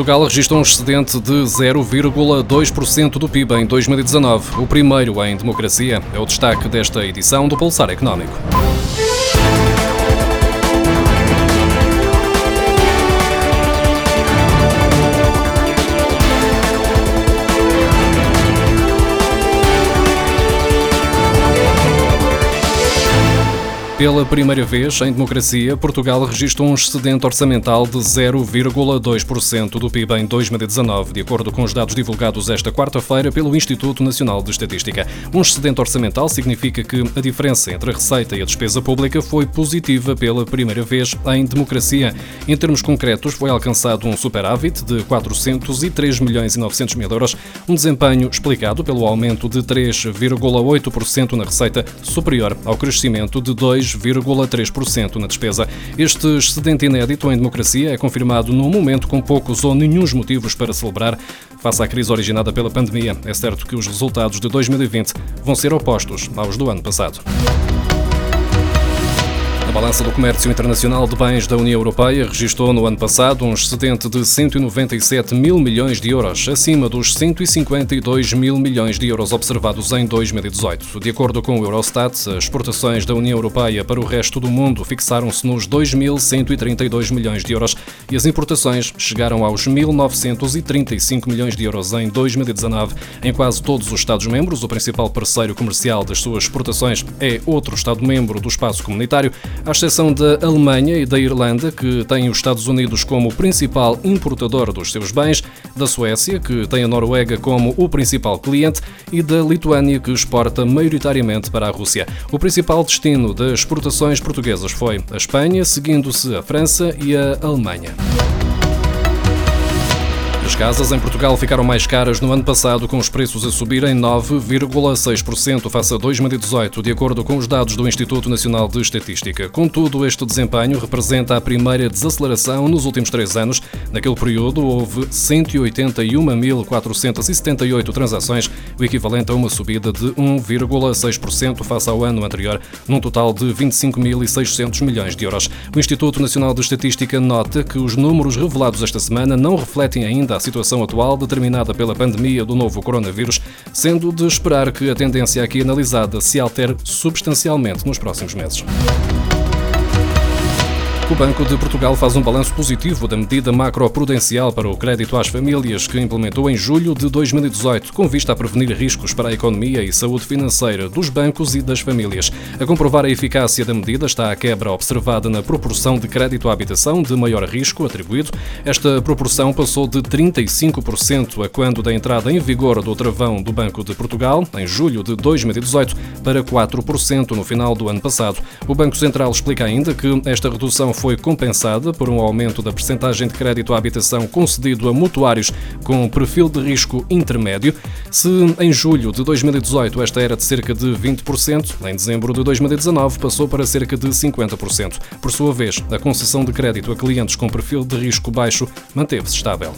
Portugal registrou um excedente de 0,2% do PIB em 2019, o primeiro em democracia. É o destaque desta edição do Pulsar Económico. Pela primeira vez em democracia, Portugal registrou um excedente orçamental de 0,2% do PIB em 2019, de acordo com os dados divulgados esta quarta-feira pelo Instituto Nacional de Estatística. Um excedente orçamental significa que a diferença entre a receita e a despesa pública foi positiva pela primeira vez em democracia. Em termos concretos, foi alcançado um superávit de 403 milhões e 900 mil euros, um desempenho explicado pelo aumento de 3,8% na receita, superior ao crescimento de 2 2,3% na despesa. Este excedente inédito em democracia é confirmado num momento com poucos ou nenhum motivos para celebrar. Face à crise originada pela pandemia, é certo que os resultados de 2020 vão ser opostos aos do ano passado. A balança do comércio internacional de bens da União Europeia registrou no ano passado um excedente de 197 mil milhões de euros, acima dos 152 mil milhões de euros observados em 2018. De acordo com o Eurostat, as exportações da União Europeia para o resto do mundo fixaram-se nos 2.132 milhões de euros e as importações chegaram aos 1.935 milhões de euros em 2019. Em quase todos os Estados-membros, o principal parceiro comercial das suas exportações é outro Estado-membro do espaço comunitário à exceção da Alemanha e da Irlanda, que têm os Estados Unidos como principal importador dos seus bens, da Suécia, que tem a Noruega como o principal cliente, e da Lituânia, que exporta maioritariamente para a Rússia. O principal destino das exportações portuguesas foi a Espanha, seguindo-se a França e a Alemanha. As casas em Portugal ficaram mais caras no ano passado, com os preços a subir em 9,6% face a 2018, de acordo com os dados do Instituto Nacional de Estatística. Contudo, este desempenho representa a primeira desaceleração nos últimos três anos. Naquele período, houve 181.478 transações, o equivalente a uma subida de 1,6% face ao ano anterior, num total de 25.600 milhões de euros. O Instituto Nacional de Estatística nota que os números revelados esta semana não refletem ainda a situação atual determinada pela pandemia do novo coronavírus, sendo de esperar que a tendência aqui analisada se altere substancialmente nos próximos meses. O Banco de Portugal faz um balanço positivo da medida macroprudencial para o crédito às famílias que implementou em julho de 2018, com vista a prevenir riscos para a economia e saúde financeira dos bancos e das famílias. A comprovar a eficácia da medida está a quebra observada na proporção de crédito à habitação de maior risco atribuído. Esta proporção passou de 35% a quando da entrada em vigor do travão do Banco de Portugal, em julho de 2018, para 4% no final do ano passado. O Banco Central explica ainda que esta redução foi compensada por um aumento da percentagem de crédito à habitação concedido a mutuários com perfil de risco intermédio. Se em julho de 2018 esta era de cerca de 20%, em dezembro de 2019 passou para cerca de 50%. Por sua vez, a concessão de crédito a clientes com perfil de risco baixo manteve-se estável.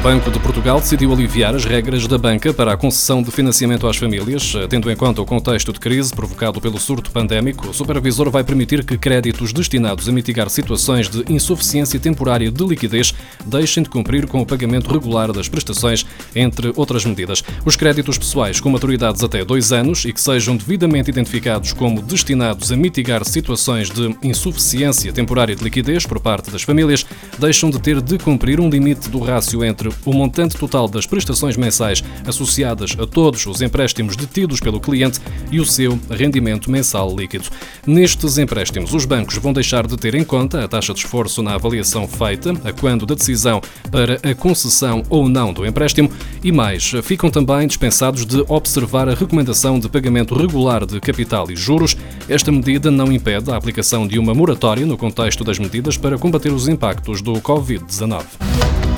O Banco de Portugal decidiu aliviar as regras da banca para a concessão de financiamento às famílias. Tendo em conta o contexto de crise provocado pelo surto pandémico, o supervisor vai permitir que créditos destinados a mitigar situações de insuficiência temporária de liquidez deixem de cumprir com o pagamento regular das prestações, entre outras medidas. Os créditos pessoais com maturidades até dois anos e que sejam devidamente identificados como destinados a mitigar situações de insuficiência temporária de liquidez por parte das famílias deixam de ter de cumprir um limite do rácio entre o montante total das prestações mensais associadas a todos os empréstimos detidos pelo cliente e o seu rendimento mensal líquido. Nestes empréstimos, os bancos vão deixar de ter em conta a taxa de esforço na avaliação feita, a quando da decisão para a concessão ou não do empréstimo e mais, ficam também dispensados de observar a recomendação de pagamento regular de capital e juros. Esta medida não impede a aplicação de uma moratória no contexto das medidas para combater os impactos do Covid-19.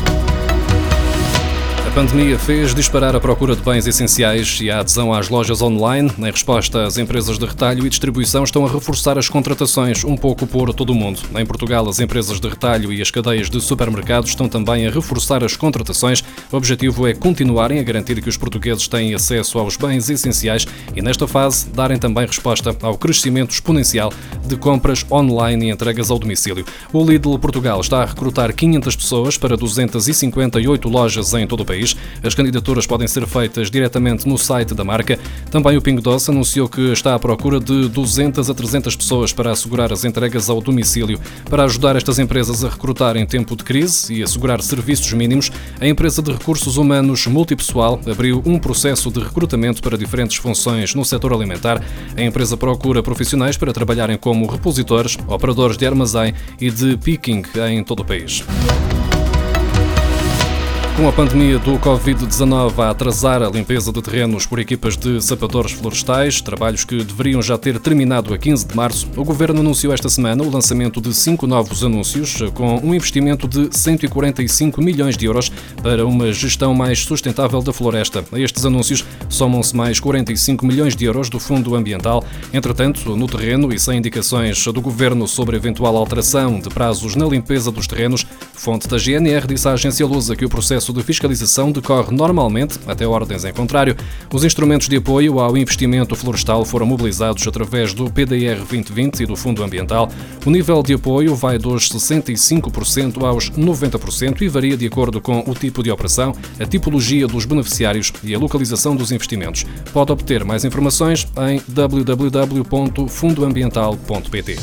Pandemia fez disparar a procura de bens essenciais e a adesão às lojas online. Em resposta, as empresas de retalho e distribuição estão a reforçar as contratações um pouco por todo o mundo. Em Portugal, as empresas de retalho e as cadeias de supermercados estão também a reforçar as contratações. O objetivo é continuarem a garantir que os portugueses têm acesso aos bens essenciais e, nesta fase, darem também resposta ao crescimento exponencial de compras online e entregas ao domicílio. O Lidl Portugal está a recrutar 500 pessoas para 258 lojas em todo o país país. As candidaturas podem ser feitas diretamente no site da marca. Também o Pingo Doce anunciou que está à procura de 200 a 300 pessoas para assegurar as entregas ao domicílio. Para ajudar estas empresas a recrutar em tempo de crise e assegurar serviços mínimos, a empresa de recursos humanos multipessoal abriu um processo de recrutamento para diferentes funções no setor alimentar. A empresa procura profissionais para trabalharem como repositores, operadores de armazém e de picking em todo o país. Com a pandemia do Covid-19 a atrasar a limpeza de terrenos por equipas de sapadores florestais, trabalhos que deveriam já ter terminado a 15 de março, o Governo anunciou esta semana o lançamento de cinco novos anúncios com um investimento de 145 milhões de euros para uma gestão mais sustentável da floresta. A estes anúncios somam-se mais 45 milhões de euros do Fundo Ambiental. Entretanto, no terreno e sem indicações do Governo sobre eventual alteração de prazos na limpeza dos terrenos, fonte da GNR disse à agência Lusa que o processo processo de fiscalização decorre normalmente, até ordens em contrário. Os instrumentos de apoio ao investimento florestal foram mobilizados através do PDR 2020 e do Fundo Ambiental. O nível de apoio vai dos 65% aos 90% e varia de acordo com o tipo de operação, a tipologia dos beneficiários e a localização dos investimentos. Pode obter mais informações em www.fundoambiental.pt.